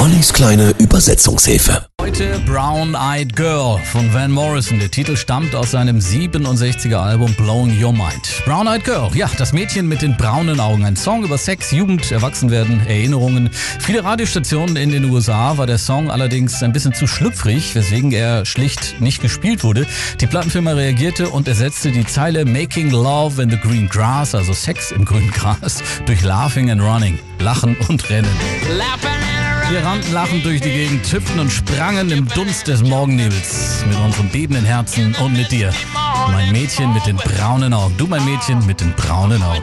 Ollis kleine Übersetzungshilfe. Heute Brown Eyed Girl von Van Morrison. Der Titel stammt aus seinem 67er Album Blowing Your Mind. Brown Eyed Girl, ja, das Mädchen mit den braunen Augen. Ein Song über Sex, Jugend, Erwachsenwerden, Erinnerungen. Viele Radiostationen in den USA war der Song allerdings ein bisschen zu schlüpfrig, weswegen er schlicht nicht gespielt wurde. Die Plattenfirma reagierte und ersetzte die Zeile Making Love in the Green Grass, also Sex im grünen Gras, durch Laughing and Running. Lachen und Rennen. Wir rannten lachend durch die Gegend, hüpften und sprangen im Dunst des Morgennebels. Mit unseren bebenden Herzen und mit dir. Mein Mädchen mit den braunen Augen. Du, mein Mädchen mit den braunen Augen.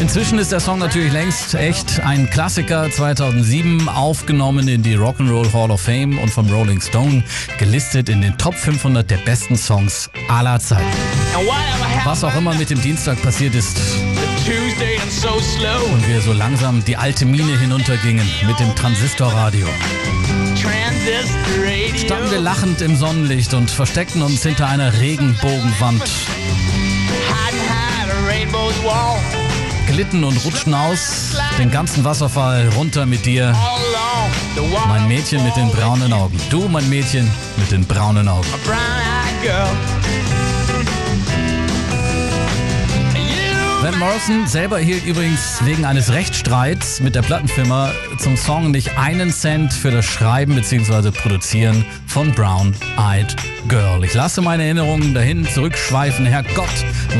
Inzwischen ist der Song natürlich längst echt ein Klassiker. 2007 aufgenommen in die Rock'n'Roll Hall of Fame und vom Rolling Stone gelistet in den Top 500 der besten Songs aller Zeiten. Was auch immer mit dem Dienstag passiert ist, und wir so langsam die alte Mine hinuntergingen mit dem Transistorradio. Standen wir lachend im Sonnenlicht und versteckten uns hinter einer Regenbogenwand. Glitten und rutschten aus, den ganzen Wasserfall runter mit dir. Mein Mädchen mit den braunen Augen. Du, mein Mädchen mit den braunen Augen. Van Morrison selber erhielt übrigens wegen eines Rechtsstreits mit der Plattenfirma zum Song nicht einen Cent für das Schreiben bzw. Produzieren von Brown Eyed Girl. Ich lasse meine Erinnerungen dahin zurückschweifen, Herrgott.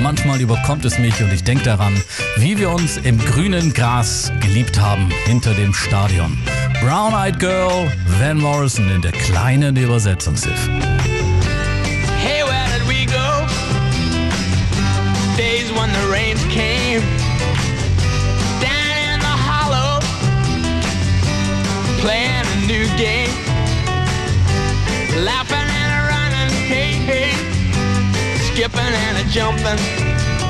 Manchmal überkommt es mich und ich denke daran, wie wir uns im grünen Gras geliebt haben hinter dem Stadion. Brown Eyed Girl, Van Morrison in der kleinen Übersetzungshilfe. Rains came down in the hollow, playing a new game, laughing and running, hey hey, skipping and a jumping.